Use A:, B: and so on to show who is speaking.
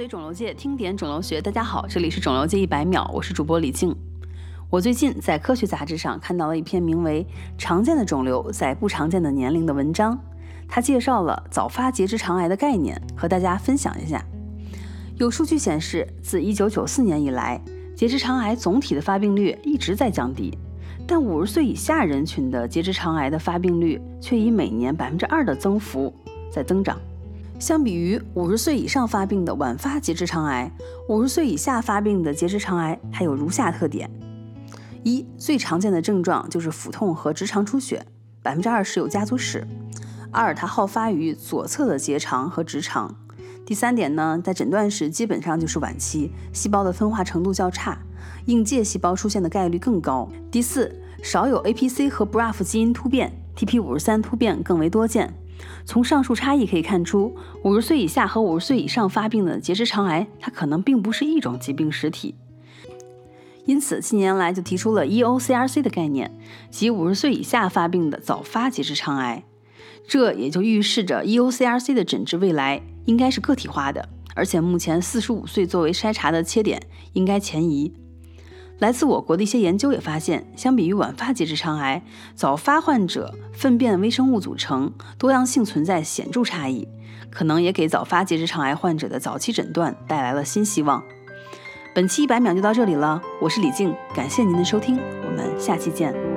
A: 跟随肿瘤界听点肿瘤学，大家好，这里是肿瘤界一百秒，我是主播李静。我最近在科学杂志上看到了一篇名为《常见的肿瘤在不常见的年龄》的文章，它介绍了早发结直肠癌的概念，和大家分享一下。有数据显示，自1994年以来，结直肠癌总体的发病率一直在降低，但50岁以下人群的结直肠癌的发病率却以每年百分之二的增幅在增长。相比于五十岁以上发病的晚发结直肠癌，五十岁以下发病的结直肠癌还有如下特点：一、最常见的症状就是腹痛和直肠出血，百分之二十有家族史；二、它好发于左侧的结肠和直肠；第三点呢，在诊断时基本上就是晚期，细胞的分化程度较差，应介细胞出现的概率更高；第四，少有 APC 和 BRAF 基因突变，TP 五十三突变更为多见。从上述差异可以看出，五十岁以下和五十岁以上发病的结直肠癌，它可能并不是一种疾病实体。因此，近年来就提出了 EOCRC 的概念，即五十岁以下发病的早发结直肠癌。这也就预示着 EOCRC 的诊治未来应该是个体化的，而且目前四十五岁作为筛查的切点应该前移。来自我国的一些研究也发现，相比于晚发结直肠癌，早发患者粪便微生物组成多样性存在显著差异，可能也给早发结直肠癌患者的早期诊断带来了新希望。本期一百秒就到这里了，我是李静，感谢您的收听，我们下期见。